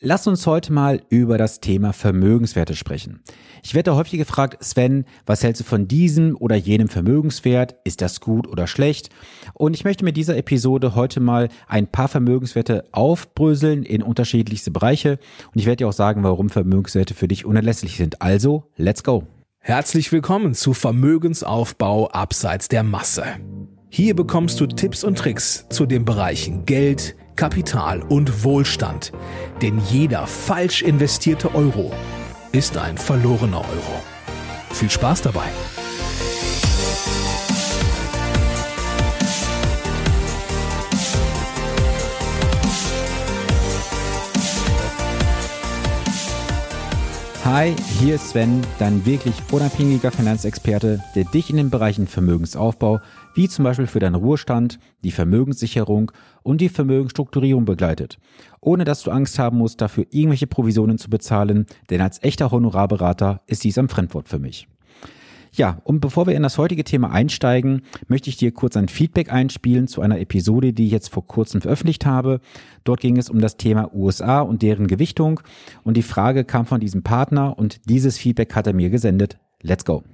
Lass uns heute mal über das Thema Vermögenswerte sprechen. Ich werde häufig gefragt, Sven, was hältst du von diesem oder jenem Vermögenswert? Ist das gut oder schlecht? Und ich möchte mit dieser Episode heute mal ein paar Vermögenswerte aufbröseln in unterschiedlichste Bereiche. Und ich werde dir auch sagen, warum Vermögenswerte für dich unerlässlich sind. Also, let's go. Herzlich willkommen zu Vermögensaufbau abseits der Masse. Hier bekommst du Tipps und Tricks zu den Bereichen Geld, Kapital und Wohlstand. Denn jeder falsch investierte Euro ist ein verlorener Euro. Viel Spaß dabei! Hi, hier ist Sven, dein wirklich unabhängiger Finanzexperte, der dich in den Bereichen Vermögensaufbau, wie zum Beispiel für deinen Ruhestand, die Vermögenssicherung und die Vermögensstrukturierung begleitet, ohne dass du Angst haben musst, dafür irgendwelche Provisionen zu bezahlen, denn als echter Honorarberater ist dies ein Fremdwort für mich. Ja, und bevor wir in das heutige Thema einsteigen, möchte ich dir kurz ein Feedback einspielen zu einer Episode, die ich jetzt vor kurzem veröffentlicht habe. Dort ging es um das Thema USA und deren Gewichtung und die Frage kam von diesem Partner und dieses Feedback hat er mir gesendet. Let's go.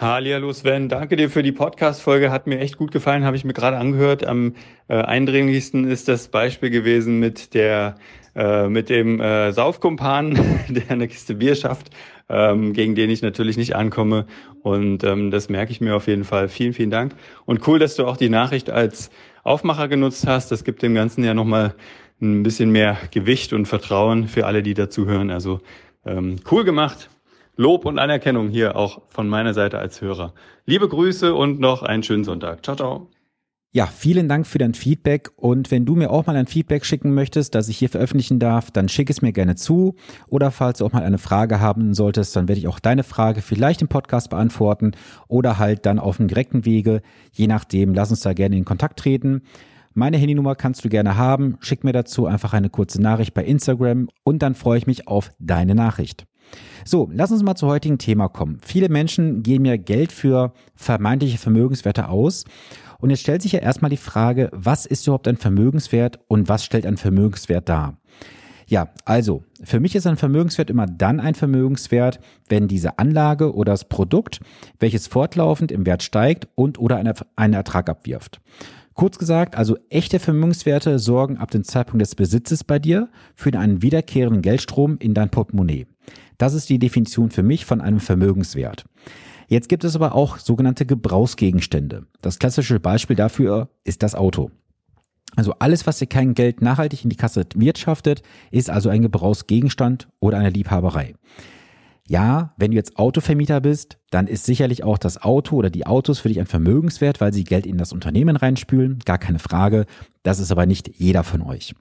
Hallo Sven, danke dir für die Podcast-Folge, hat mir echt gut gefallen, habe ich mir gerade angehört. Am äh, eindringlichsten ist das Beispiel gewesen mit der äh, mit dem äh, Saufkumpan, der eine Kiste Bier schafft, ähm, gegen den ich natürlich nicht ankomme. Und ähm, das merke ich mir auf jeden Fall. Vielen, vielen Dank. Und cool, dass du auch die Nachricht als Aufmacher genutzt hast. Das gibt dem Ganzen ja nochmal ein bisschen mehr Gewicht und Vertrauen für alle, die dazuhören. Also ähm, cool gemacht. Lob und Anerkennung hier auch von meiner Seite als Hörer. Liebe Grüße und noch einen schönen Sonntag. Ciao, ciao. Ja, vielen Dank für dein Feedback und wenn du mir auch mal ein Feedback schicken möchtest, das ich hier veröffentlichen darf, dann schick es mir gerne zu oder falls du auch mal eine Frage haben solltest, dann werde ich auch deine Frage vielleicht im Podcast beantworten oder halt dann auf dem direkten Wege, je nachdem, lass uns da gerne in Kontakt treten. Meine Handynummer kannst du gerne haben, schick mir dazu einfach eine kurze Nachricht bei Instagram und dann freue ich mich auf deine Nachricht. So, lass uns mal zum heutigen Thema kommen. Viele Menschen geben ja Geld für vermeintliche Vermögenswerte aus und jetzt stellt sich ja erstmal die Frage, was ist überhaupt ein Vermögenswert und was stellt ein Vermögenswert dar? Ja, also für mich ist ein Vermögenswert immer dann ein Vermögenswert, wenn diese Anlage oder das Produkt, welches fortlaufend im Wert steigt und oder einen Ertrag abwirft. Kurz gesagt, also echte Vermögenswerte sorgen ab dem Zeitpunkt des Besitzes bei dir für einen wiederkehrenden Geldstrom in dein Portemonnaie. Das ist die Definition für mich von einem Vermögenswert. Jetzt gibt es aber auch sogenannte Gebrauchsgegenstände. Das klassische Beispiel dafür ist das Auto. Also alles, was dir kein Geld nachhaltig in die Kasse wirtschaftet, ist also ein Gebrauchsgegenstand oder eine Liebhaberei. Ja, wenn du jetzt Autovermieter bist, dann ist sicherlich auch das Auto oder die Autos für dich ein Vermögenswert, weil sie Geld in das Unternehmen reinspülen. Gar keine Frage. Das ist aber nicht jeder von euch.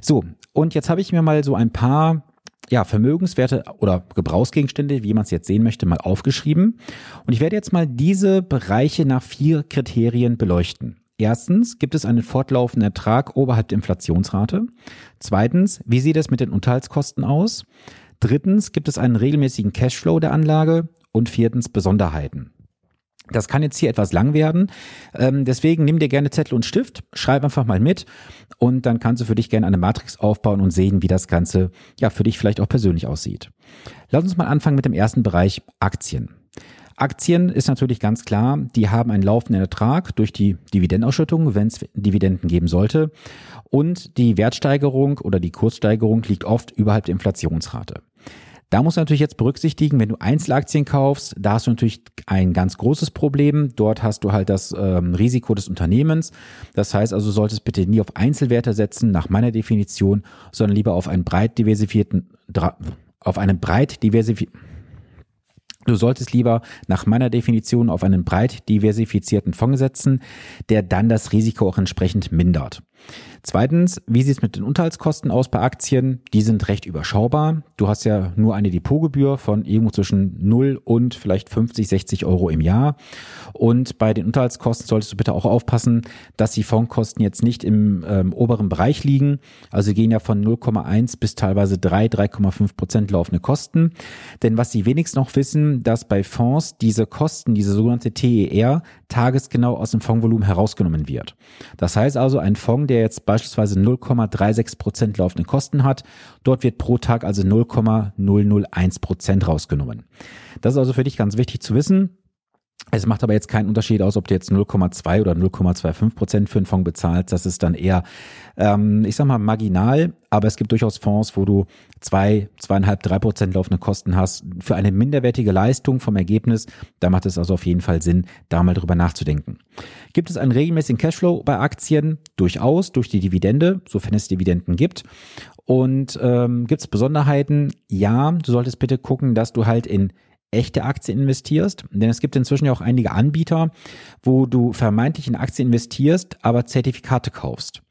So, und jetzt habe ich mir mal so ein paar ja, Vermögenswerte oder Gebrauchsgegenstände, wie man es jetzt sehen möchte, mal aufgeschrieben. Und ich werde jetzt mal diese Bereiche nach vier Kriterien beleuchten. Erstens, gibt es einen fortlaufenden Ertrag oberhalb der Inflationsrate? Zweitens, wie sieht es mit den Unterhaltskosten aus? Drittens, gibt es einen regelmäßigen Cashflow der Anlage? Und viertens, Besonderheiten. Das kann jetzt hier etwas lang werden. Ähm, deswegen nimm dir gerne Zettel und Stift, schreib einfach mal mit und dann kannst du für dich gerne eine Matrix aufbauen und sehen, wie das Ganze ja für dich vielleicht auch persönlich aussieht. Lass uns mal anfangen mit dem ersten Bereich Aktien. Aktien ist natürlich ganz klar, die haben einen laufenden Ertrag durch die Dividendenausschüttung, wenn es Dividenden geben sollte. Und die Wertsteigerung oder die Kurssteigerung liegt oft überhalb der Inflationsrate. Da musst du natürlich jetzt berücksichtigen, wenn du Einzelaktien kaufst, da hast du natürlich ein ganz großes Problem. Dort hast du halt das ähm, Risiko des Unternehmens. Das heißt also, solltest bitte nie auf Einzelwerte setzen, nach meiner Definition, sondern lieber auf einen breit diversifizierten, auf einen breit diversifizierten, Du solltest lieber nach meiner Definition auf einen breit diversifizierten Fonds setzen, der dann das Risiko auch entsprechend mindert. Zweitens, wie sieht es mit den Unterhaltskosten aus bei Aktien? Die sind recht überschaubar. Du hast ja nur eine Depotgebühr von irgendwo zwischen 0 und vielleicht 50, 60 Euro im Jahr. Und bei den Unterhaltskosten solltest du bitte auch aufpassen, dass die Fondskosten jetzt nicht im ähm, oberen Bereich liegen. Also gehen ja von 0,1 bis teilweise 3, 3,5 Prozent laufende Kosten. Denn was sie wenigstens noch wissen, dass bei Fonds diese Kosten, diese sogenannte TER, tagesgenau aus dem Fondsvolumen herausgenommen wird. Das heißt also, ein Fonds, Fonds, der jetzt beispielsweise 0,36 Prozent laufende Kosten hat. Dort wird pro Tag also 0,001 Prozent rausgenommen. Das ist also für dich ganz wichtig zu wissen. Es macht aber jetzt keinen Unterschied aus, ob du jetzt 0,2 oder 0,25 Prozent für einen Fonds bezahlst. Das ist dann eher, ähm, ich sag mal, marginal. Aber es gibt durchaus Fonds, wo du zwei, zweieinhalb, drei Prozent laufende Kosten hast für eine minderwertige Leistung vom Ergebnis. Da macht es also auf jeden Fall Sinn, da mal drüber nachzudenken. Gibt es einen regelmäßigen Cashflow bei Aktien? Durchaus, durch die Dividende, sofern es Dividenden gibt. Und ähm, gibt es Besonderheiten? Ja, du solltest bitte gucken, dass du halt in echte Aktien investierst. Denn es gibt inzwischen ja auch einige Anbieter, wo du vermeintlich in Aktien investierst, aber Zertifikate kaufst.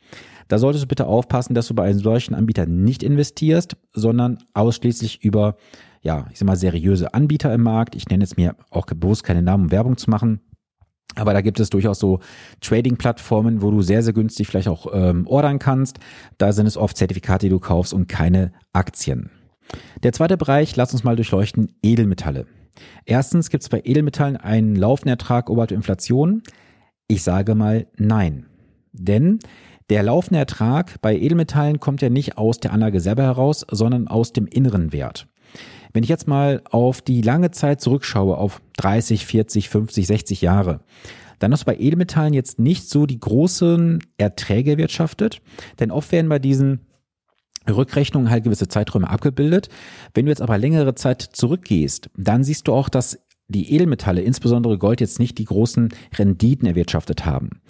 Da solltest du bitte aufpassen, dass du bei einem solchen Anbieter nicht investierst, sondern ausschließlich über, ja, ich sag mal, seriöse Anbieter im Markt. Ich nenne jetzt mir auch bewusst keine Namen, um Werbung zu machen. Aber da gibt es durchaus so Trading-Plattformen, wo du sehr, sehr günstig vielleicht auch ähm, ordern kannst. Da sind es oft Zertifikate, die du kaufst und keine Aktien. Der zweite Bereich, lass uns mal durchleuchten, Edelmetalle. Erstens gibt es bei Edelmetallen einen laufenden Ertrag oberhalb der Inflation. Ich sage mal nein. Denn der laufende Ertrag bei Edelmetallen kommt ja nicht aus der Anlage selber heraus, sondern aus dem inneren Wert. Wenn ich jetzt mal auf die lange Zeit zurückschaue, auf 30, 40, 50, 60 Jahre, dann hast du bei Edelmetallen jetzt nicht so die großen Erträge erwirtschaftet, denn oft werden bei diesen Rückrechnungen halt gewisse Zeiträume abgebildet. Wenn du jetzt aber längere Zeit zurückgehst, dann siehst du auch, dass die Edelmetalle, insbesondere Gold, jetzt nicht die großen Renditen erwirtschaftet haben.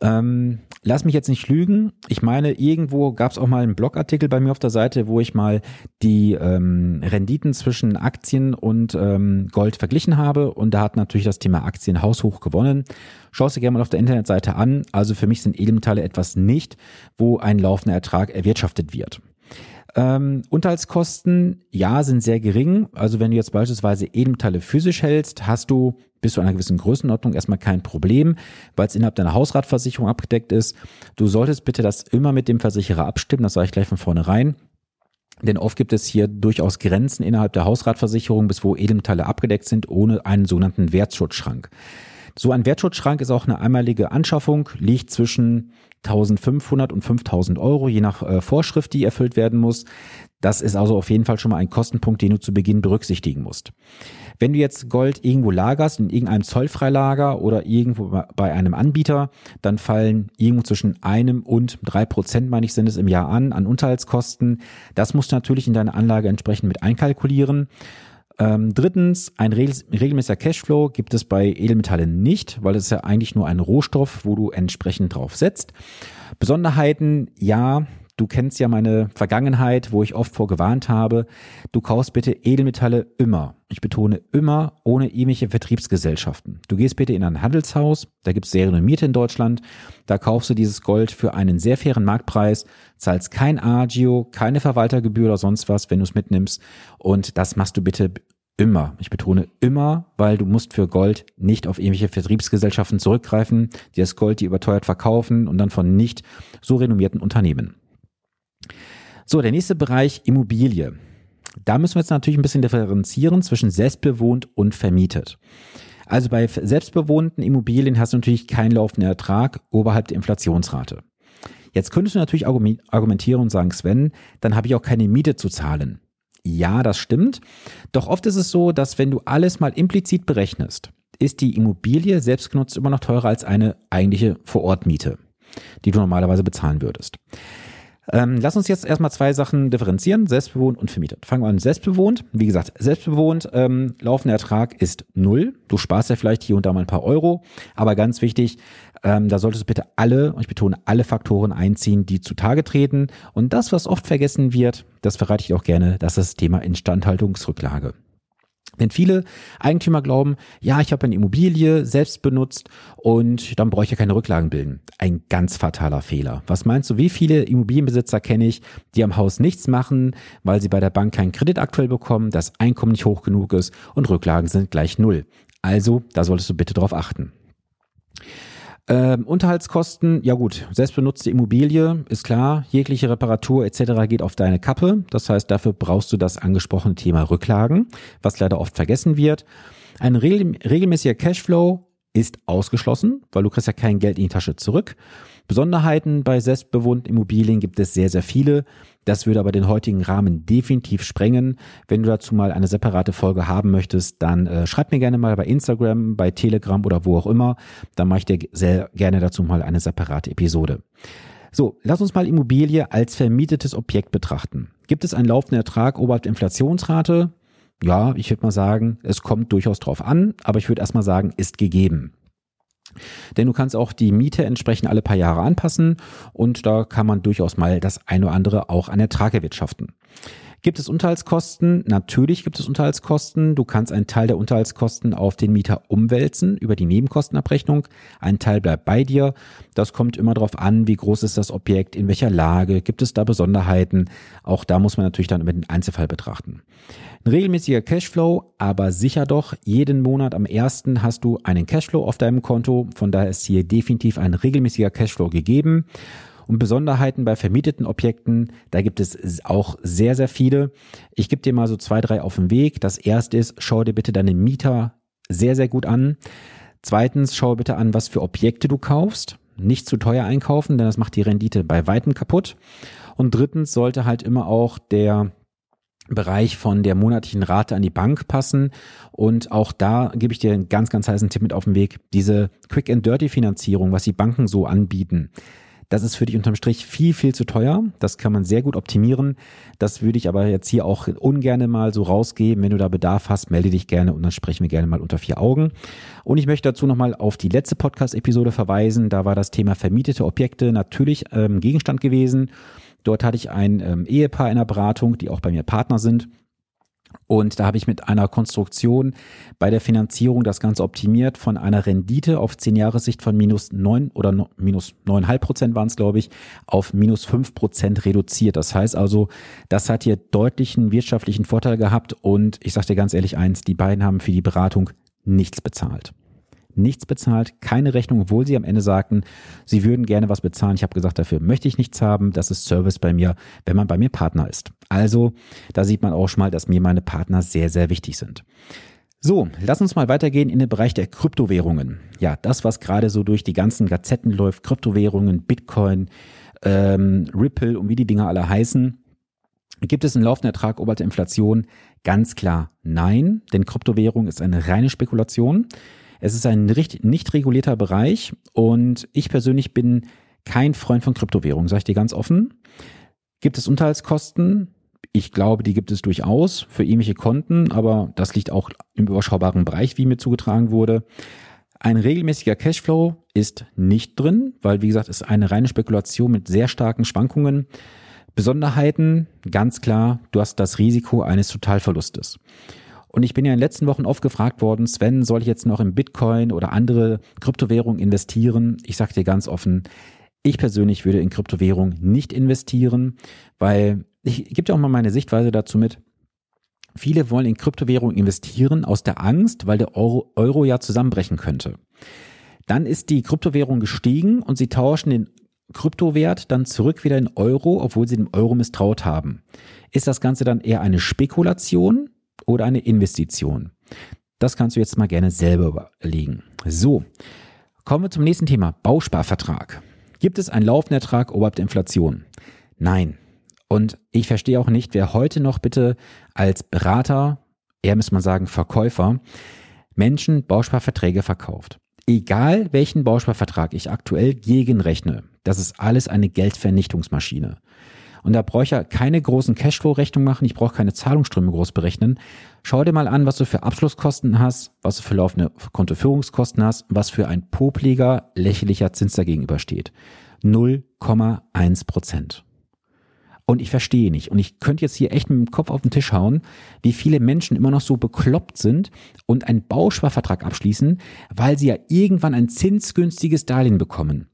Ähm, lass mich jetzt nicht lügen. Ich meine, irgendwo gab es auch mal einen Blogartikel bei mir auf der Seite, wo ich mal die ähm, Renditen zwischen Aktien und ähm, Gold verglichen habe. Und da hat natürlich das Thema Aktien haushoch gewonnen. Schau es dir gerne mal auf der Internetseite an. Also für mich sind Edelmetalle etwas nicht, wo ein laufender Ertrag erwirtschaftet wird. Ähm, Unterhaltskosten, ja, sind sehr gering. Also wenn du jetzt beispielsweise Edelmetalle physisch hältst, hast du bis zu einer gewissen Größenordnung erstmal kein Problem, weil es innerhalb deiner Hausratversicherung abgedeckt ist. Du solltest bitte das immer mit dem Versicherer abstimmen, das sage ich gleich von vornherein. Denn oft gibt es hier durchaus Grenzen innerhalb der Hausratversicherung, bis wo Edelmetalle abgedeckt sind, ohne einen sogenannten Wertschutzschrank. So ein Wertschutzschrank ist auch eine einmalige Anschaffung, liegt zwischen 1500 und 5000 Euro, je nach äh, Vorschrift, die erfüllt werden muss. Das ist also auf jeden Fall schon mal ein Kostenpunkt, den du zu Beginn berücksichtigen musst. Wenn du jetzt Gold irgendwo lagerst, in irgendeinem Zollfreilager oder irgendwo bei einem Anbieter, dann fallen irgendwo zwischen einem und drei Prozent, meine ich, sind es im Jahr an, an Unterhaltskosten. Das musst du natürlich in deine Anlage entsprechend mit einkalkulieren. Ähm, drittens, ein regelmäßiger Cashflow gibt es bei Edelmetallen nicht, weil es ja eigentlich nur ein Rohstoff, wo du entsprechend drauf setzt. Besonderheiten, ja, Du kennst ja meine Vergangenheit, wo ich oft vorgewarnt habe. Du kaufst bitte Edelmetalle immer. Ich betone immer ohne irgendwelche Vertriebsgesellschaften. Du gehst bitte in ein Handelshaus, da gibt es sehr renommierte in Deutschland. Da kaufst du dieses Gold für einen sehr fairen Marktpreis, zahlst kein Agio, keine Verwaltergebühr oder sonst was, wenn du es mitnimmst. Und das machst du bitte immer. Ich betone immer, weil du musst für Gold nicht auf irgendwelche Vertriebsgesellschaften zurückgreifen, die das Gold die überteuert verkaufen und dann von nicht so renommierten Unternehmen. So, der nächste Bereich Immobilie. Da müssen wir jetzt natürlich ein bisschen differenzieren zwischen selbstbewohnt und vermietet. Also bei selbstbewohnten Immobilien hast du natürlich keinen laufenden Ertrag oberhalb der Inflationsrate. Jetzt könntest du natürlich argumentieren und sagen, Sven, dann habe ich auch keine Miete zu zahlen. Ja, das stimmt. Doch oft ist es so, dass wenn du alles mal implizit berechnest, ist die Immobilie selbstgenutzt immer noch teurer als eine eigentliche Vorortmiete, die du normalerweise bezahlen würdest. Ähm, lass uns jetzt erstmal zwei Sachen differenzieren, selbstbewohnt und vermietet. Fangen wir an, selbstbewohnt. Wie gesagt, selbstbewohnt, ähm, laufender Ertrag ist null. Du sparst ja vielleicht hier und da mal ein paar Euro, aber ganz wichtig, ähm, da solltest du bitte alle, und ich betone alle Faktoren einziehen, die zutage treten. Und das, was oft vergessen wird, das verrate ich auch gerne, das ist das Thema Instandhaltungsrücklage. Denn viele Eigentümer glauben, ja, ich habe eine Immobilie selbst benutzt und dann brauche ich ja keine Rücklagen bilden. Ein ganz fataler Fehler. Was meinst du, wie viele Immobilienbesitzer kenne ich, die am Haus nichts machen, weil sie bei der Bank keinen Kredit aktuell bekommen, das Einkommen nicht hoch genug ist und Rücklagen sind gleich null. Also, da solltest du bitte drauf achten. Ähm, Unterhaltskosten, ja gut, selbstbenutzte Immobilie, ist klar, jegliche Reparatur etc. geht auf deine Kappe. Das heißt, dafür brauchst du das angesprochene Thema Rücklagen, was leider oft vergessen wird. Ein regel regelmäßiger Cashflow ist ausgeschlossen, weil du kriegst ja kein Geld in die Tasche zurück. Besonderheiten bei selbstbewohnten Immobilien gibt es sehr, sehr viele. Das würde aber den heutigen Rahmen definitiv sprengen. Wenn du dazu mal eine separate Folge haben möchtest, dann äh, schreib mir gerne mal bei Instagram, bei Telegram oder wo auch immer. Dann mache ich dir sehr gerne dazu mal eine separate Episode. So, lass uns mal Immobilie als vermietetes Objekt betrachten. Gibt es einen laufenden Ertrag oberhalb der Inflationsrate? Ja, ich würde mal sagen, es kommt durchaus drauf an, aber ich würde erstmal sagen, ist gegeben. Denn du kannst auch die Miete entsprechend alle paar Jahre anpassen und da kann man durchaus mal das eine oder andere auch an Ertrag erwirtschaften. Gibt es Unterhaltskosten? Natürlich gibt es Unterhaltskosten. Du kannst einen Teil der Unterhaltskosten auf den Mieter umwälzen über die Nebenkostenabrechnung. Ein Teil bleibt bei dir. Das kommt immer darauf an, wie groß ist das Objekt, in welcher Lage, gibt es da Besonderheiten. Auch da muss man natürlich dann über den Einzelfall betrachten. Ein regelmäßiger Cashflow, aber sicher doch, jeden Monat am ersten hast du einen Cashflow auf deinem Konto. Von daher ist hier definitiv ein regelmäßiger Cashflow gegeben. Und Besonderheiten bei vermieteten Objekten, da gibt es auch sehr, sehr viele. Ich gebe dir mal so zwei, drei auf den Weg. Das erste ist, schau dir bitte deine Mieter sehr, sehr gut an. Zweitens, schau bitte an, was für Objekte du kaufst. Nicht zu teuer einkaufen, denn das macht die Rendite bei weitem kaputt. Und drittens sollte halt immer auch der Bereich von der monatlichen Rate an die Bank passen. Und auch da gebe ich dir einen ganz, ganz heißen Tipp mit auf den Weg. Diese Quick and Dirty Finanzierung, was die Banken so anbieten, das ist für dich unterm Strich viel, viel zu teuer. Das kann man sehr gut optimieren. Das würde ich aber jetzt hier auch ungerne mal so rausgeben. Wenn du da Bedarf hast, melde dich gerne und dann sprechen wir gerne mal unter vier Augen. Und ich möchte dazu nochmal auf die letzte Podcast-Episode verweisen. Da war das Thema vermietete Objekte natürlich ähm, Gegenstand gewesen. Dort hatte ich ein ähm, Ehepaar in der Beratung, die auch bei mir Partner sind. Und da habe ich mit einer Konstruktion bei der Finanzierung das Ganze optimiert von einer Rendite auf 10 Jahressicht von minus 9 oder no, minus 9,5 Prozent waren es, glaube ich, auf minus 5 Prozent reduziert. Das heißt also, das hat hier deutlichen wirtschaftlichen Vorteil gehabt und ich sage dir ganz ehrlich eins, die beiden haben für die Beratung nichts bezahlt nichts bezahlt, keine Rechnung, obwohl sie am Ende sagten, sie würden gerne was bezahlen. Ich habe gesagt, dafür möchte ich nichts haben. Das ist Service bei mir, wenn man bei mir Partner ist. Also, da sieht man auch schon mal, dass mir meine Partner sehr, sehr wichtig sind. So, lass uns mal weitergehen in den Bereich der Kryptowährungen. Ja, das, was gerade so durch die ganzen Gazetten läuft, Kryptowährungen, Bitcoin, ähm, Ripple und wie die Dinger alle heißen. Gibt es einen laufenden Ertrag oberhalb der Inflation? Ganz klar nein, denn Kryptowährung ist eine reine Spekulation. Es ist ein nicht regulierter Bereich und ich persönlich bin kein Freund von Kryptowährungen, sage ich dir ganz offen. Gibt es Unterhaltskosten? Ich glaube, die gibt es durchaus für ähnliche Konten, aber das liegt auch im überschaubaren Bereich, wie mir zugetragen wurde. Ein regelmäßiger Cashflow ist nicht drin, weil, wie gesagt, es ist eine reine Spekulation mit sehr starken Schwankungen. Besonderheiten, ganz klar, du hast das Risiko eines Totalverlustes. Und ich bin ja in den letzten Wochen oft gefragt worden, Sven, soll ich jetzt noch in Bitcoin oder andere Kryptowährungen investieren? Ich sage dir ganz offen, ich persönlich würde in Kryptowährung nicht investieren, weil ich gebe dir auch mal meine Sichtweise dazu mit. Viele wollen in Kryptowährung investieren aus der Angst, weil der Euro, Euro ja zusammenbrechen könnte. Dann ist die Kryptowährung gestiegen und sie tauschen den Kryptowert dann zurück wieder in Euro, obwohl sie dem Euro misstraut haben. Ist das Ganze dann eher eine Spekulation oder eine Investition? Das kannst du jetzt mal gerne selber überlegen. So, kommen wir zum nächsten Thema. Bausparvertrag. Gibt es einen laufenden Ertrag oberhalb der Inflation? Nein. Und ich verstehe auch nicht, wer heute noch bitte als Berater, eher muss man sagen Verkäufer, Menschen Bausparverträge verkauft. Egal welchen Bausparvertrag ich aktuell gegenrechne, das ist alles eine Geldvernichtungsmaschine. Und da brauche ich ja keine großen Cashflow-Rechnungen machen, ich brauche keine Zahlungsströme groß berechnen. Schau dir mal an, was du für Abschlusskosten hast, was du für laufende Kontoführungskosten hast, was für ein popliger, lächerlicher Zins dagegenüber steht. 0,1 Prozent. Und ich verstehe nicht. Und ich könnte jetzt hier echt mit dem Kopf auf den Tisch hauen, wie viele Menschen immer noch so bekloppt sind und einen Bausparvertrag abschließen, weil sie ja irgendwann ein zinsgünstiges Darlehen bekommen.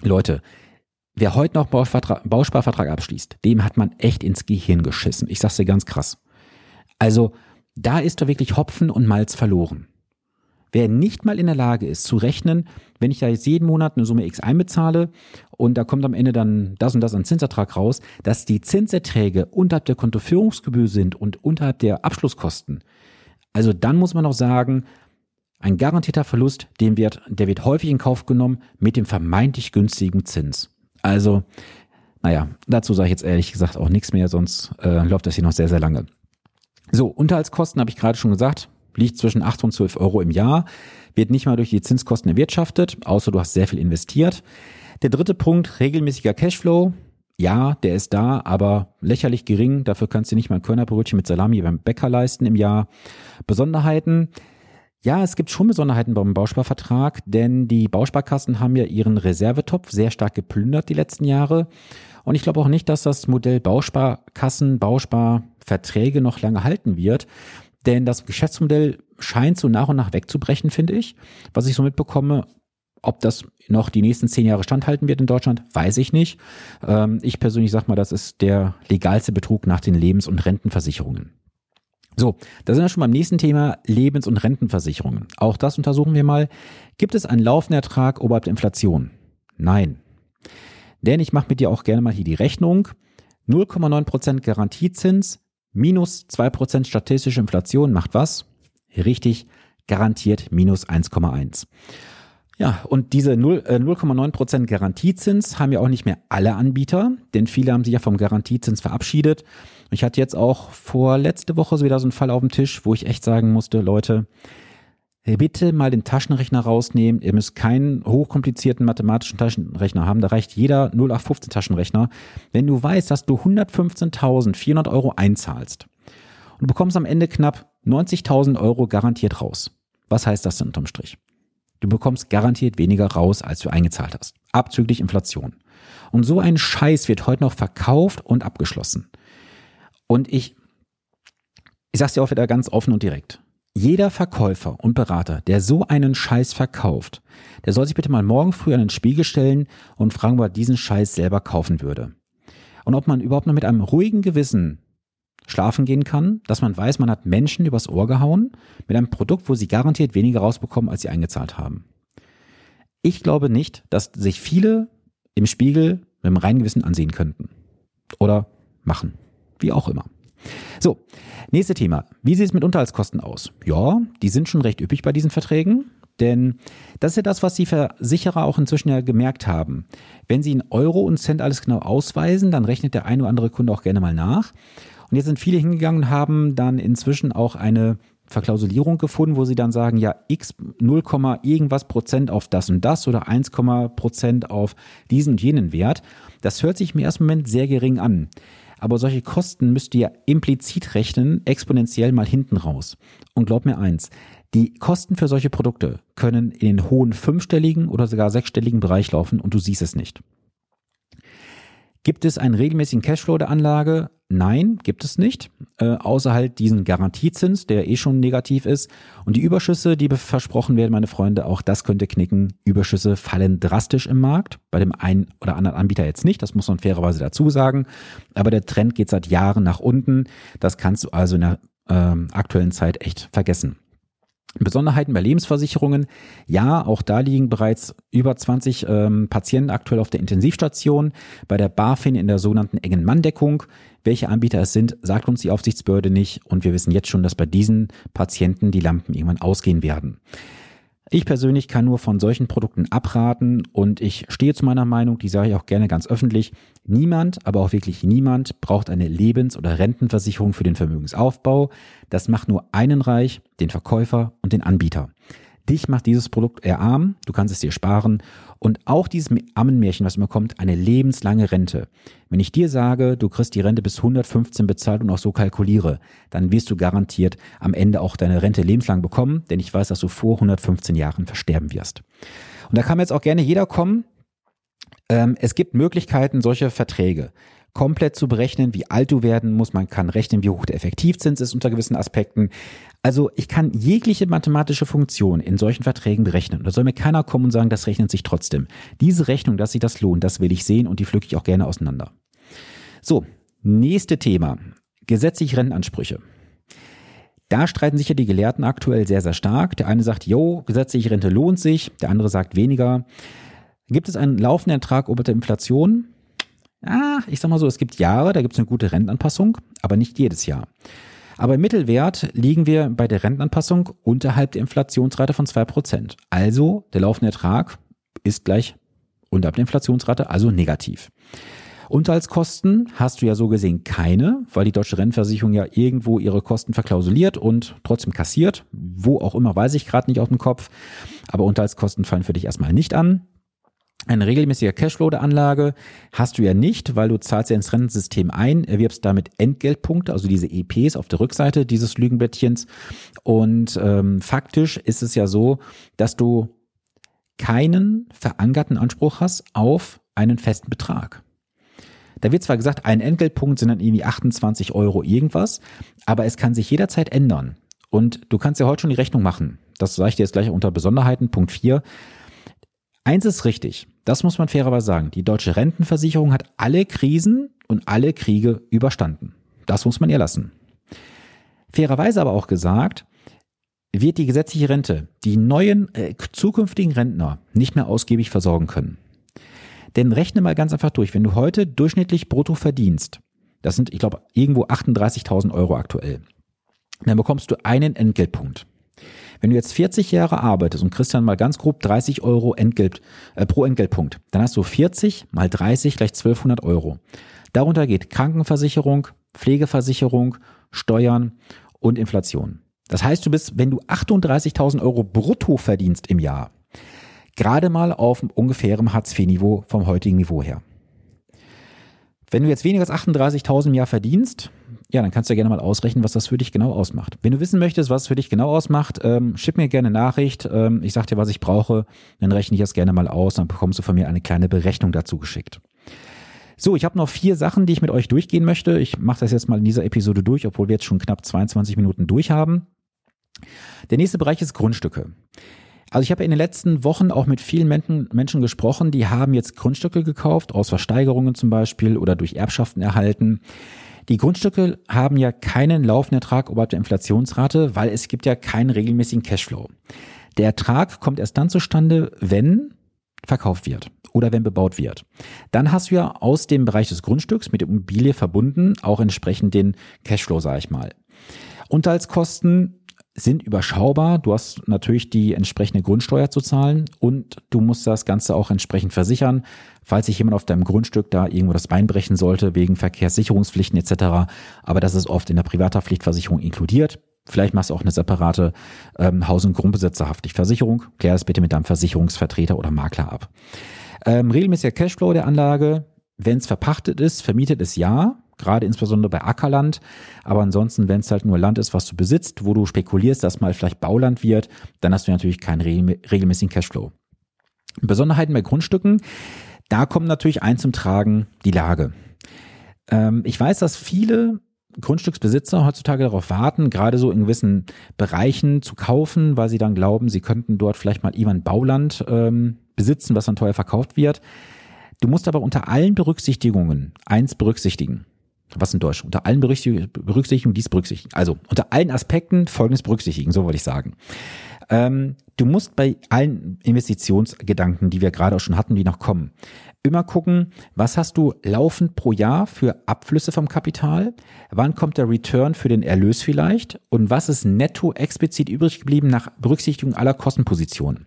Leute, Wer heute noch Bausparvertrag abschließt, dem hat man echt ins Gehirn geschissen. Ich sag's dir ganz krass. Also, da ist doch wirklich Hopfen und Malz verloren. Wer nicht mal in der Lage ist zu rechnen, wenn ich da jetzt jeden Monat eine Summe X einbezahle und da kommt am Ende dann das und das an Zinsertrag raus, dass die Zinserträge unterhalb der Kontoführungsgebühr sind und unterhalb der Abschlusskosten. Also dann muss man auch sagen, Ein garantierter Verlust, den wird, der wird häufig in Kauf genommen mit dem vermeintlich günstigen Zins. Also, naja, dazu sage ich jetzt ehrlich gesagt auch nichts mehr, sonst äh, läuft das hier noch sehr, sehr lange. So, Unterhaltskosten habe ich gerade schon gesagt, liegt zwischen 8 und 12 Euro im Jahr, wird nicht mal durch die Zinskosten erwirtschaftet, außer du hast sehr viel investiert. Der dritte Punkt, regelmäßiger Cashflow. Ja, der ist da, aber lächerlich gering. Dafür kannst du nicht mal ein Körnerbrötchen mit Salami beim Bäcker leisten im Jahr. Besonderheiten. Ja, es gibt schon Besonderheiten beim Bausparvertrag, denn die Bausparkassen haben ja ihren Reservetopf sehr stark geplündert die letzten Jahre. Und ich glaube auch nicht, dass das Modell Bausparkassen, Bausparverträge noch lange halten wird. Denn das Geschäftsmodell scheint so nach und nach wegzubrechen, finde ich. Was ich so mitbekomme, ob das noch die nächsten zehn Jahre standhalten wird in Deutschland, weiß ich nicht. Ähm, ich persönlich sage mal, das ist der legalste Betrug nach den Lebens- und Rentenversicherungen. So, da sind wir schon beim nächsten Thema Lebens- und Rentenversicherungen. Auch das untersuchen wir mal. Gibt es einen laufenden Ertrag oberhalb der Inflation? Nein. Denn ich mache mit dir auch gerne mal hier die Rechnung. 0,9% Garantiezins minus 2% statistische Inflation macht was? Richtig, garantiert minus 1,1. Ja, und diese 0,9% äh, Garantiezins haben ja auch nicht mehr alle Anbieter, denn viele haben sich ja vom Garantiezins verabschiedet. Ich hatte jetzt auch vor letzte Woche so wieder so einen Fall auf dem Tisch, wo ich echt sagen musste, Leute, bitte mal den Taschenrechner rausnehmen. Ihr müsst keinen hochkomplizierten mathematischen Taschenrechner haben. Da reicht jeder 0815 Taschenrechner. Wenn du weißt, dass du 115.400 Euro einzahlst und du bekommst am Ende knapp 90.000 Euro garantiert raus. Was heißt das denn unterm Strich? Du bekommst garantiert weniger raus, als du eingezahlt hast. Abzüglich Inflation. Und so ein Scheiß wird heute noch verkauft und abgeschlossen. Und ich, ich sag's dir auch wieder ganz offen und direkt. Jeder Verkäufer und Berater, der so einen Scheiß verkauft, der soll sich bitte mal morgen früh an den Spiegel stellen und fragen, ob er diesen Scheiß selber kaufen würde. Und ob man überhaupt noch mit einem ruhigen Gewissen schlafen gehen kann, dass man weiß, man hat Menschen übers Ohr gehauen mit einem Produkt, wo sie garantiert weniger rausbekommen, als sie eingezahlt haben. Ich glaube nicht, dass sich viele im Spiegel mit einem reinen Gewissen ansehen könnten. Oder machen. Wie auch immer. So, nächstes Thema. Wie sieht es mit Unterhaltskosten aus? Ja, die sind schon recht üppig bei diesen Verträgen. Denn das ist ja das, was die Versicherer auch inzwischen ja gemerkt haben. Wenn sie in Euro und Cent alles genau ausweisen, dann rechnet der eine oder andere Kunde auch gerne mal nach. Und jetzt sind viele hingegangen und haben dann inzwischen auch eine Verklausulierung gefunden, wo sie dann sagen, ja, x 0, irgendwas Prozent auf das und das oder 1, Prozent auf diesen und jenen Wert. Das hört sich im ersten Moment sehr gering an. Aber solche Kosten müsst ihr implizit rechnen, exponentiell mal hinten raus. Und glaub mir eins, die Kosten für solche Produkte können in den hohen fünfstelligen oder sogar sechsstelligen Bereich laufen und du siehst es nicht. Gibt es einen regelmäßigen Cashflow der Anlage? Nein, gibt es nicht. Äh, außer halt diesen Garantiezins, der eh schon negativ ist. Und die Überschüsse, die versprochen werden, meine Freunde, auch das könnte knicken. Überschüsse fallen drastisch im Markt. Bei dem einen oder anderen Anbieter jetzt nicht, das muss man fairerweise dazu sagen. Aber der Trend geht seit Jahren nach unten. Das kannst du also in der äh, aktuellen Zeit echt vergessen. Besonderheiten bei Lebensversicherungen. Ja, auch da liegen bereits über 20 ähm, Patienten aktuell auf der Intensivstation. Bei der BaFin in der sogenannten engen Manndeckung. Welche Anbieter es sind, sagt uns die Aufsichtsbehörde nicht. Und wir wissen jetzt schon, dass bei diesen Patienten die Lampen irgendwann ausgehen werden. Ich persönlich kann nur von solchen Produkten abraten und ich stehe zu meiner Meinung, die sage ich auch gerne ganz öffentlich. Niemand, aber auch wirklich niemand braucht eine Lebens- oder Rentenversicherung für den Vermögensaufbau. Das macht nur einen reich, den Verkäufer und den Anbieter. Dich macht dieses Produkt eher arm, du kannst es dir sparen und auch dieses Ammenmärchen, was immer kommt, eine lebenslange Rente. Wenn ich dir sage, du kriegst die Rente bis 115 bezahlt und auch so kalkuliere, dann wirst du garantiert am Ende auch deine Rente lebenslang bekommen, denn ich weiß, dass du vor 115 Jahren versterben wirst. Und da kann jetzt auch gerne jeder kommen. Ähm, es gibt Möglichkeiten, solche Verträge komplett zu berechnen, wie alt du werden musst. Man kann rechnen, wie hoch der Effektivzins ist unter gewissen Aspekten. Also ich kann jegliche mathematische Funktion in solchen Verträgen berechnen. Da soll mir keiner kommen und sagen, das rechnet sich trotzdem. Diese Rechnung, dass sich das lohnt, das will ich sehen und die pflücke ich auch gerne auseinander. So, nächste Thema. Gesetzliche Rentenansprüche. Da streiten sich ja die Gelehrten aktuell sehr, sehr stark. Der eine sagt, jo, gesetzliche Rente lohnt sich, der andere sagt weniger. Gibt es einen laufenden Ertrag über der Inflation? Ah, ich sag mal so, es gibt Jahre, da gibt es eine gute Rentenanpassung, aber nicht jedes Jahr. Aber im Mittelwert liegen wir bei der Rentenanpassung unterhalb der Inflationsrate von zwei Prozent. Also der laufende Ertrag ist gleich unterhalb der Inflationsrate, also negativ. Unterhaltskosten hast du ja so gesehen keine, weil die deutsche Rentenversicherung ja irgendwo ihre Kosten verklausuliert und trotzdem kassiert. Wo auch immer, weiß ich gerade nicht aus dem Kopf. Aber Unterhaltskosten fallen für dich erstmal nicht an. Ein regelmäßiger Cashflow der Anlage hast du ja nicht, weil du zahlst ja ins Rentensystem ein, erwirbst damit Entgeltpunkte, also diese EPs auf der Rückseite dieses Lügenblättchens. Und ähm, faktisch ist es ja so, dass du keinen verankerten Anspruch hast auf einen festen Betrag. Da wird zwar gesagt, ein Entgeltpunkt sind dann irgendwie 28 Euro irgendwas, aber es kann sich jederzeit ändern. Und du kannst ja heute schon die Rechnung machen. Das sage ich dir jetzt gleich unter Besonderheiten. Punkt 4. Eins ist richtig, das muss man fairerweise sagen. Die deutsche Rentenversicherung hat alle Krisen und alle Kriege überstanden. Das muss man ihr lassen. Fairerweise aber auch gesagt, wird die gesetzliche Rente die neuen äh, zukünftigen Rentner nicht mehr ausgiebig versorgen können. Denn rechne mal ganz einfach durch, wenn du heute durchschnittlich brutto verdienst, das sind, ich glaube, irgendwo 38.000 Euro aktuell, dann bekommst du einen Entgeltpunkt. Wenn du jetzt 40 Jahre arbeitest und dann mal ganz grob 30 Euro Entgelt, äh, pro Entgeltpunkt, dann hast du 40 mal 30 gleich 1200 Euro. Darunter geht Krankenversicherung, Pflegeversicherung, Steuern und Inflation. Das heißt, du bist, wenn du 38.000 Euro brutto verdienst im Jahr, gerade mal auf ungefährem Hartz-IV-Niveau vom heutigen Niveau her. Wenn du jetzt weniger als 38.000 im Jahr verdienst, ja, dann kannst du ja gerne mal ausrechnen, was das für dich genau ausmacht. Wenn du wissen möchtest, was es für dich genau ausmacht, ähm, schick mir gerne Nachricht. Ähm, ich sag dir, was ich brauche, dann rechne ich das gerne mal aus, dann bekommst du von mir eine kleine Berechnung dazu geschickt. So, ich habe noch vier Sachen, die ich mit euch durchgehen möchte. Ich mache das jetzt mal in dieser Episode durch, obwohl wir jetzt schon knapp 22 Minuten durch haben. Der nächste Bereich ist Grundstücke. Also ich habe in den letzten Wochen auch mit vielen Menschen gesprochen, die haben jetzt Grundstücke gekauft, aus Versteigerungen zum Beispiel oder durch Erbschaften erhalten. Die Grundstücke haben ja keinen laufenden Ertrag oberhalb der Inflationsrate, weil es gibt ja keinen regelmäßigen Cashflow. Der Ertrag kommt erst dann zustande, wenn verkauft wird oder wenn bebaut wird. Dann hast du ja aus dem Bereich des Grundstücks mit der Immobilie verbunden auch entsprechend den Cashflow, sage ich mal. Unterhaltskosten sind überschaubar. Du hast natürlich die entsprechende Grundsteuer zu zahlen und du musst das Ganze auch entsprechend versichern, falls sich jemand auf deinem Grundstück da irgendwo das Bein brechen sollte, wegen Verkehrssicherungspflichten etc. Aber das ist oft in der Privathaftpflichtversicherung inkludiert. Vielleicht machst du auch eine separate ähm, Haus- und Grundbesitzerhaftpflichtversicherung. Klär das bitte mit deinem Versicherungsvertreter oder Makler ab. Ähm, regelmäßiger Cashflow der Anlage, wenn es verpachtet ist, vermietet ist ja, gerade insbesondere bei Ackerland. Aber ansonsten, wenn es halt nur Land ist, was du besitzt, wo du spekulierst, dass mal vielleicht Bauland wird, dann hast du natürlich keinen regelmäßigen Cashflow. Besonderheiten bei Grundstücken, da kommt natürlich ein zum Tragen die Lage. Ähm, ich weiß, dass viele Grundstücksbesitzer heutzutage darauf warten, gerade so in gewissen Bereichen zu kaufen, weil sie dann glauben, sie könnten dort vielleicht mal irgendwann Bauland ähm, besitzen, was dann teuer verkauft wird. Du musst aber unter allen Berücksichtigungen eins berücksichtigen was in Deutsch, unter allen Berücksichtigungen dies berücksichtigen. Also unter allen Aspekten folgendes berücksichtigen, so wollte ich sagen. Ähm, du musst bei allen Investitionsgedanken, die wir gerade auch schon hatten, die noch kommen, immer gucken, was hast du laufend pro Jahr für Abflüsse vom Kapital, wann kommt der Return für den Erlös vielleicht und was ist netto explizit übrig geblieben nach Berücksichtigung aller Kostenpositionen.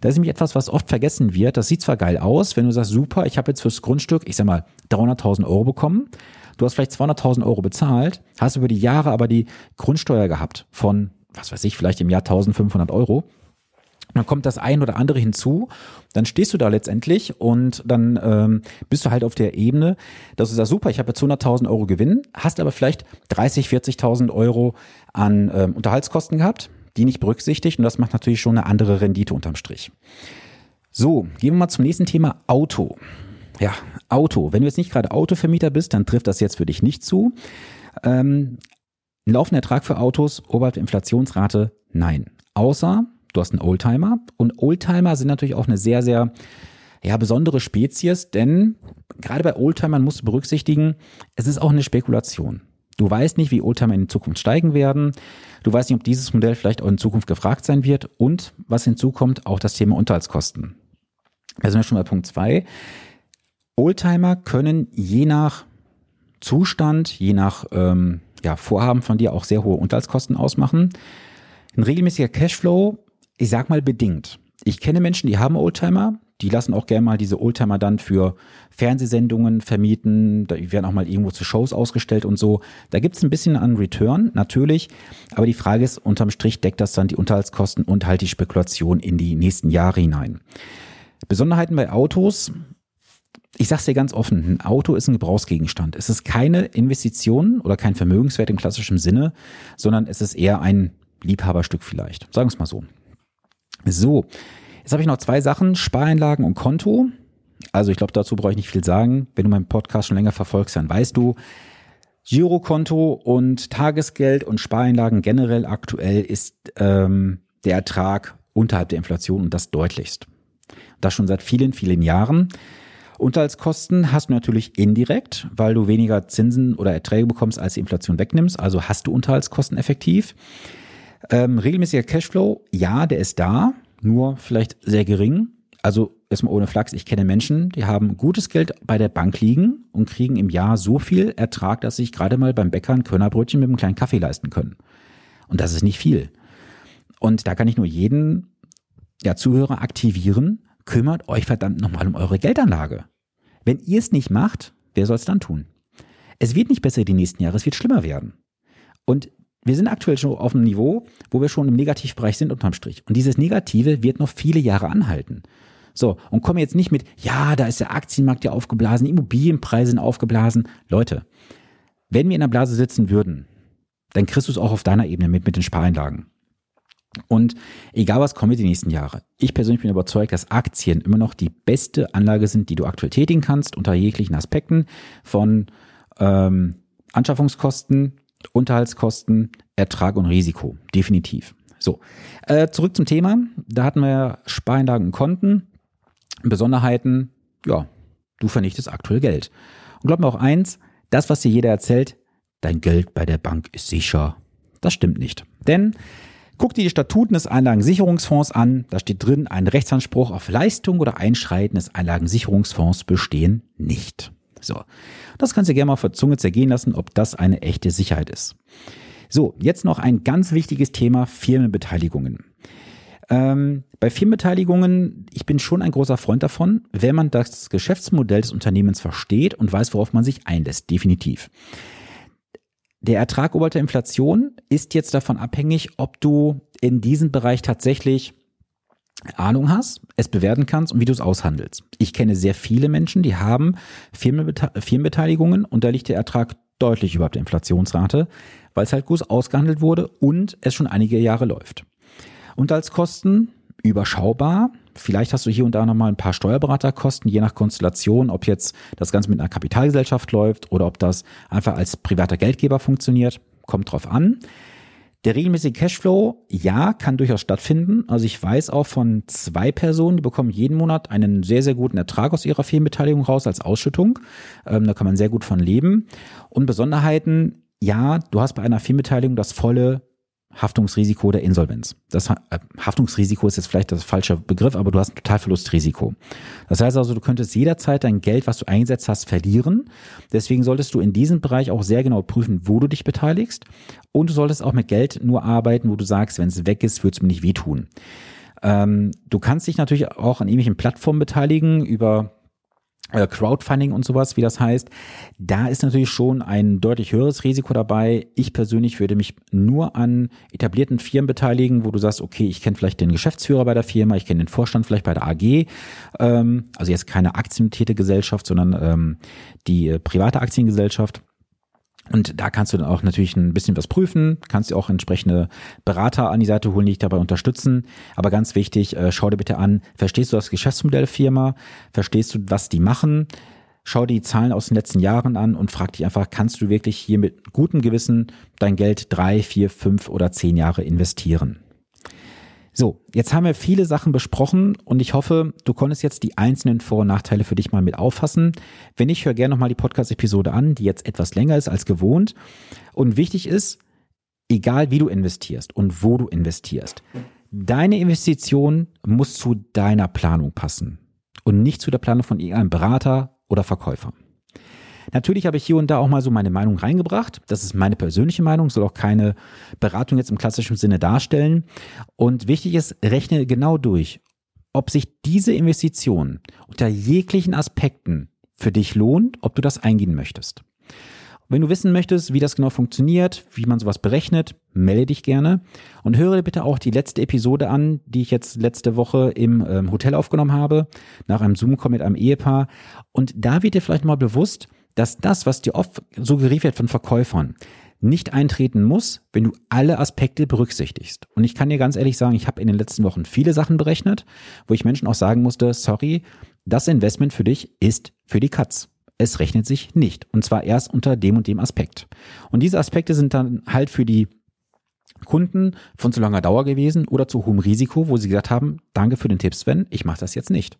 Das ist nämlich etwas, was oft vergessen wird. Das sieht zwar geil aus, wenn du sagst, super, ich habe jetzt fürs Grundstück, ich sag mal, 300.000 Euro bekommen, Du hast vielleicht 200.000 Euro bezahlt, hast über die Jahre aber die Grundsteuer gehabt von, was weiß ich, vielleicht im Jahr 1500 Euro. dann kommt das ein oder andere hinzu, dann stehst du da letztendlich und dann ähm, bist du halt auf der Ebene, dass du sagst, super, ich habe jetzt 100.000 Euro Gewinn, hast aber vielleicht 30, 40.000 Euro an ähm, Unterhaltskosten gehabt, die nicht berücksichtigt und das macht natürlich schon eine andere Rendite unterm Strich. So, gehen wir mal zum nächsten Thema Auto. Ja, Auto. Wenn du jetzt nicht gerade Autovermieter bist, dann trifft das jetzt für dich nicht zu. Ähm, laufender Ertrag für Autos oberhalb der Inflationsrate? Nein. Außer du hast einen Oldtimer und Oldtimer sind natürlich auch eine sehr, sehr ja, besondere Spezies, denn gerade bei Oldtimern musst du berücksichtigen, es ist auch eine Spekulation. Du weißt nicht, wie Oldtimer in Zukunft steigen werden. Du weißt nicht, ob dieses Modell vielleicht auch in Zukunft gefragt sein wird. Und was hinzukommt, auch das Thema Unterhaltskosten. Da sind wir schon bei Punkt zwei. Oldtimer können je nach Zustand, je nach ähm, ja, Vorhaben von dir auch sehr hohe Unterhaltskosten ausmachen. Ein regelmäßiger Cashflow, ich sag mal bedingt. Ich kenne Menschen, die haben Oldtimer, die lassen auch gerne mal diese Oldtimer dann für Fernsehsendungen vermieten, da werden auch mal irgendwo zu Shows ausgestellt und so. Da gibt's ein bisschen an Return, natürlich, aber die Frage ist, unterm Strich deckt das dann die Unterhaltskosten und halt die Spekulation in die nächsten Jahre hinein. Besonderheiten bei Autos, ich sag's dir ganz offen, ein Auto ist ein Gebrauchsgegenstand. Es ist keine Investition oder kein Vermögenswert im klassischen Sinne, sondern es ist eher ein Liebhaberstück vielleicht. Sagen wir es mal so. So, jetzt habe ich noch zwei Sachen, Spareinlagen und Konto. Also ich glaube, dazu brauche ich nicht viel sagen. Wenn du meinen Podcast schon länger verfolgst, dann weißt du, Girokonto und Tagesgeld und Spareinlagen generell aktuell ist ähm, der Ertrag unterhalb der Inflation und das deutlichst. Das schon seit vielen, vielen Jahren. Unterhaltskosten hast du natürlich indirekt, weil du weniger Zinsen oder Erträge bekommst, als die Inflation wegnimmst. Also hast du Unterhaltskosten effektiv. Ähm, regelmäßiger Cashflow, ja, der ist da, nur vielleicht sehr gering. Also erstmal ohne Flachs, ich kenne Menschen, die haben gutes Geld bei der Bank liegen und kriegen im Jahr so viel Ertrag, dass sich gerade mal beim Bäcker ein Körnerbrötchen mit einem kleinen Kaffee leisten können. Und das ist nicht viel. Und da kann ich nur jeden ja, Zuhörer aktivieren, kümmert euch verdammt nochmal um eure Geldanlage. Wenn ihr es nicht macht, wer soll es dann tun? Es wird nicht besser die nächsten Jahre, es wird schlimmer werden. Und wir sind aktuell schon auf einem Niveau, wo wir schon im Negativbereich sind unterm Strich. Und dieses Negative wird noch viele Jahre anhalten. So, und komme jetzt nicht mit, ja, da ist der Aktienmarkt ja aufgeblasen, Immobilienpreise sind aufgeblasen. Leute, wenn wir in der Blase sitzen würden, dann kriegst du es auch auf deiner Ebene mit, mit den Spareinlagen. Und egal was kommt die nächsten Jahre, ich persönlich bin überzeugt, dass Aktien immer noch die beste Anlage sind, die du aktuell tätigen kannst, unter jeglichen Aspekten von ähm, Anschaffungskosten Unterhaltskosten, Ertrag und Risiko. Definitiv. So, äh, zurück zum Thema. Da hatten wir Spareinlagen und Konten. Besonderheiten, ja, du vernichtest aktuell Geld. Und glaub mir auch eins, das, was dir jeder erzählt, dein Geld bei der Bank ist sicher. Das stimmt nicht. Denn guck dir die Statuten des Einlagensicherungsfonds an. Da steht drin, ein Rechtsanspruch auf Leistung oder Einschreiten des Einlagensicherungsfonds bestehen nicht. So, das kannst du gerne mal vor Zunge zergehen lassen, ob das eine echte Sicherheit ist. So, jetzt noch ein ganz wichtiges Thema Firmenbeteiligungen. Ähm, bei Firmenbeteiligungen, ich bin schon ein großer Freund davon, wenn man das Geschäftsmodell des Unternehmens versteht und weiß, worauf man sich einlässt, definitiv. Der Ertrag oberhalb der Inflation ist jetzt davon abhängig, ob du in diesem Bereich tatsächlich Ahnung hast, es bewerten kannst und wie du es aushandelst. Ich kenne sehr viele Menschen, die haben Firmenbeteiligungen und da liegt der Ertrag deutlich über der Inflationsrate, weil es halt gut ausgehandelt wurde und es schon einige Jahre läuft. Und als Kosten überschaubar. Vielleicht hast du hier und da nochmal ein paar Steuerberaterkosten, je nach Konstellation, ob jetzt das Ganze mit einer Kapitalgesellschaft läuft oder ob das einfach als privater Geldgeber funktioniert. Kommt drauf an. Der regelmäßige Cashflow, ja, kann durchaus stattfinden. Also ich weiß auch von zwei Personen, die bekommen jeden Monat einen sehr, sehr guten Ertrag aus ihrer Firmenbeteiligung raus als Ausschüttung. Ähm, da kann man sehr gut von leben. Und Besonderheiten, ja, du hast bei einer Firmenbeteiligung das volle Haftungsrisiko der Insolvenz. Das äh, Haftungsrisiko ist jetzt vielleicht das falsche Begriff, aber du hast ein Totalverlustrisiko. Das heißt also, du könntest jederzeit dein Geld, was du eingesetzt hast, verlieren. Deswegen solltest du in diesem Bereich auch sehr genau prüfen, wo du dich beteiligst. Und du solltest auch mit Geld nur arbeiten, wo du sagst, wenn es weg ist, wird es mir nicht wehtun. Ähm, du kannst dich natürlich auch an ähnlichen Plattformen beteiligen über Crowdfunding und sowas, wie das heißt, da ist natürlich schon ein deutlich höheres Risiko dabei. Ich persönlich würde mich nur an etablierten Firmen beteiligen, wo du sagst, okay, ich kenne vielleicht den Geschäftsführer bei der Firma, ich kenne den Vorstand vielleicht bei der AG, ähm, also jetzt keine aktiennotierte Gesellschaft, sondern ähm, die äh, private Aktiengesellschaft. Und da kannst du dann auch natürlich ein bisschen was prüfen, kannst dir auch entsprechende Berater an die Seite holen, die dich dabei unterstützen. Aber ganz wichtig, äh, schau dir bitte an, verstehst du das Geschäftsmodell Firma? Verstehst du, was die machen? Schau dir die Zahlen aus den letzten Jahren an und frag dich einfach, kannst du wirklich hier mit gutem Gewissen dein Geld drei, vier, fünf oder zehn Jahre investieren? So, jetzt haben wir viele Sachen besprochen und ich hoffe, du konntest jetzt die einzelnen Vor- und Nachteile für dich mal mit auffassen. Wenn nicht, hör gerne nochmal die Podcast-Episode an, die jetzt etwas länger ist als gewohnt. Und wichtig ist, egal wie du investierst und wo du investierst, deine Investition muss zu deiner Planung passen und nicht zu der Planung von irgendeinem Berater oder Verkäufer. Natürlich habe ich hier und da auch mal so meine Meinung reingebracht. Das ist meine persönliche Meinung, soll auch keine Beratung jetzt im klassischen Sinne darstellen. Und wichtig ist, rechne genau durch, ob sich diese Investition unter jeglichen Aspekten für dich lohnt, ob du das eingehen möchtest. Wenn du wissen möchtest, wie das genau funktioniert, wie man sowas berechnet, melde dich gerne und höre bitte auch die letzte Episode an, die ich jetzt letzte Woche im ähm, Hotel aufgenommen habe, nach einem Zoom-Call mit einem Ehepaar. Und da wird dir vielleicht mal bewusst, dass das, was dir oft suggeriert wird von Verkäufern, nicht eintreten muss, wenn du alle Aspekte berücksichtigst. Und ich kann dir ganz ehrlich sagen, ich habe in den letzten Wochen viele Sachen berechnet, wo ich Menschen auch sagen musste, sorry, das Investment für dich ist für die Katz es rechnet sich nicht. Und zwar erst unter dem und dem Aspekt. Und diese Aspekte sind dann halt für die Kunden von zu langer Dauer gewesen oder zu hohem Risiko, wo sie gesagt haben, danke für den Tipp, Sven, ich mache das jetzt nicht.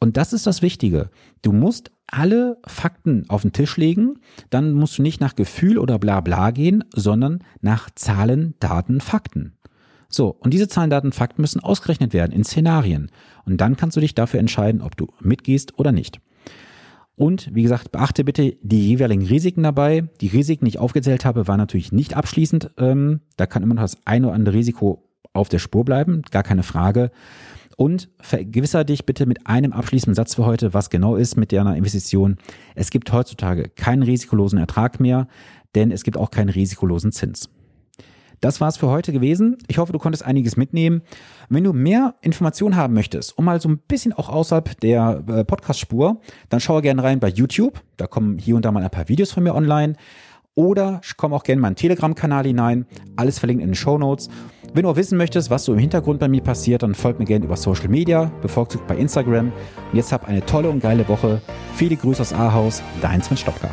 Und das ist das Wichtige. Du musst alle Fakten auf den Tisch legen, dann musst du nicht nach Gefühl oder bla bla gehen, sondern nach Zahlen, Daten, Fakten. So, und diese Zahlen, Daten, Fakten müssen ausgerechnet werden in Szenarien. Und dann kannst du dich dafür entscheiden, ob du mitgehst oder nicht. Und wie gesagt, beachte bitte die jeweiligen Risiken dabei. Die Risiken, die ich aufgezählt habe, waren natürlich nicht abschließend. Ähm, da kann immer noch das eine oder andere Risiko auf der Spur bleiben, gar keine Frage. Und vergewissere dich bitte mit einem abschließenden Satz für heute, was genau ist mit deiner Investition. Es gibt heutzutage keinen risikolosen Ertrag mehr, denn es gibt auch keinen risikolosen Zins. Das war's für heute gewesen. Ich hoffe, du konntest einiges mitnehmen. Wenn du mehr Informationen haben möchtest, um mal so ein bisschen auch außerhalb der äh, Podcast-Spur, dann schaue gerne rein bei YouTube. Da kommen hier und da mal ein paar Videos von mir online. Oder komm auch gerne in meinen Telegram-Kanal hinein. Alles verlinkt in den Show Notes. Wenn du auch wissen möchtest, was so im Hintergrund bei mir passiert, dann folg mir gerne über Social Media, bevorzugt bei Instagram. Und jetzt hab eine tolle und geile Woche. Viele Grüße aus Ahaus, dein Sven Stopka.